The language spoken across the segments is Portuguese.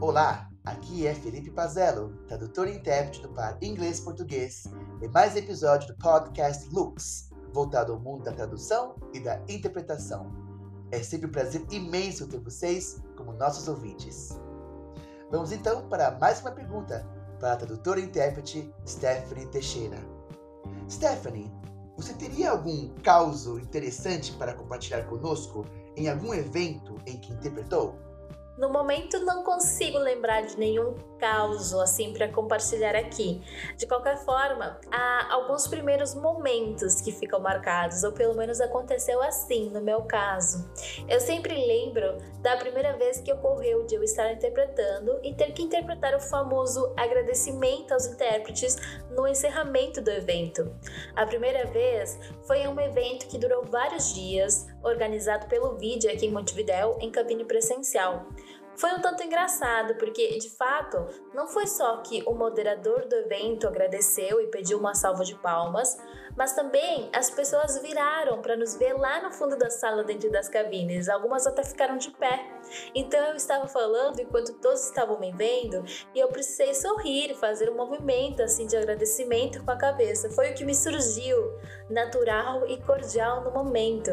Olá, aqui é Felipe Pazello, tradutor e intérprete do par inglês-português, e mais episódio do podcast Lux, voltado ao mundo da tradução e da interpretação. É sempre um prazer imenso ter vocês como nossos ouvintes. Vamos então para mais uma pergunta para a tradutora e intérprete Stephanie Teixeira. Stephanie, você teria algum caso interessante para compartilhar conosco em algum evento em que interpretou? No momento não consigo lembrar de nenhum caso assim para compartilhar aqui. De qualquer forma, há alguns primeiros momentos que ficam marcados, ou pelo menos aconteceu assim no meu caso. Eu sempre lembro da primeira vez que ocorreu de eu estar interpretando e ter que interpretar o famoso agradecimento aos intérpretes no encerramento do evento. A primeira vez foi em um evento que durou vários dias, organizado pelo vídeo aqui em Montevidéu em cabine presencial. Foi um tanto engraçado, porque de fato não foi só que o moderador do evento agradeceu e pediu uma salva de palmas, mas também as pessoas viraram para nos ver lá no fundo da sala dentro das cabines. Algumas até ficaram de pé. Então eu estava falando enquanto todos estavam me vendo e eu precisei sorrir e fazer um movimento assim de agradecimento com a cabeça. Foi o que me surgiu, natural e cordial no momento.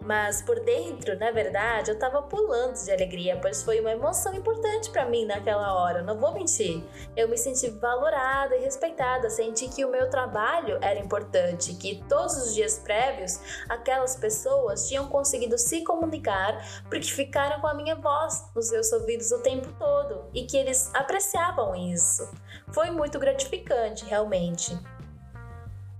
Mas por dentro, na verdade, eu estava pulando de alegria, pois foi uma emoção importante para mim naquela hora. Não vou mentir. Eu me senti valorada e respeitada, senti que o meu trabalho era importante que todos os dias prévios aquelas pessoas tinham conseguido se comunicar porque ficaram com a minha voz nos seus ouvidos o tempo todo e que eles apreciavam isso. Foi muito gratificante, realmente.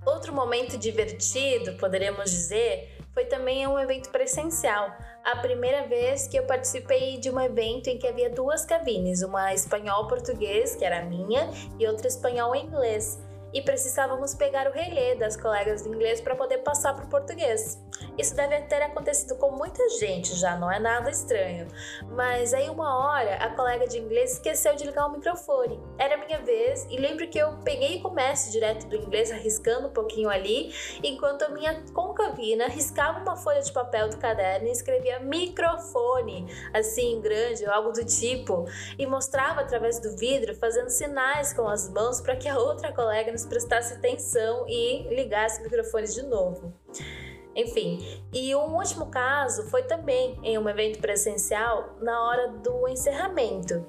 Outro momento divertido, poderíamos dizer, foi também um evento presencial. A primeira vez que eu participei de um evento em que havia duas cabines, uma espanhol-português, que era minha, e outra espanhol-inglês e precisávamos pegar o relé das colegas de inglês para poder passar para o português. Isso deve ter acontecido com muita gente já, não é nada estranho. Mas aí uma hora a colega de inglês esqueceu de ligar o microfone. Era minha vez e lembro que eu peguei o comércio direto do inglês arriscando um pouquinho ali, enquanto a minha concavina riscava uma folha de papel do caderno e escrevia microfone, assim grande ou algo do tipo, e mostrava através do vidro fazendo sinais com as mãos para que a outra colega nos prestasse atenção e ligasse o microfone de novo. Enfim, e um último caso foi também em um evento presencial na hora do encerramento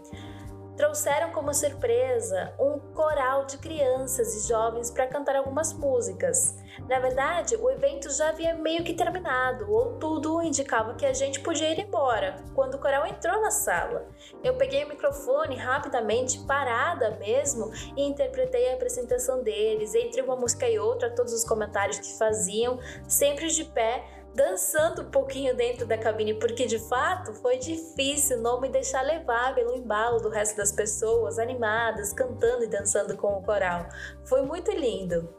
trouxeram como surpresa um coral de crianças e jovens para cantar algumas músicas. Na verdade, o evento já havia meio que terminado, ou tudo indicava que a gente podia ir embora, quando o coral entrou na sala. Eu peguei o microfone rapidamente, parada mesmo, e interpretei a apresentação deles, entre uma música e outra, todos os comentários que faziam, sempre de pé, dançando um pouquinho dentro da cabine, porque de fato foi difícil não me deixar levar pelo embalo do resto das pessoas animadas, cantando e dançando com o coral. Foi muito lindo.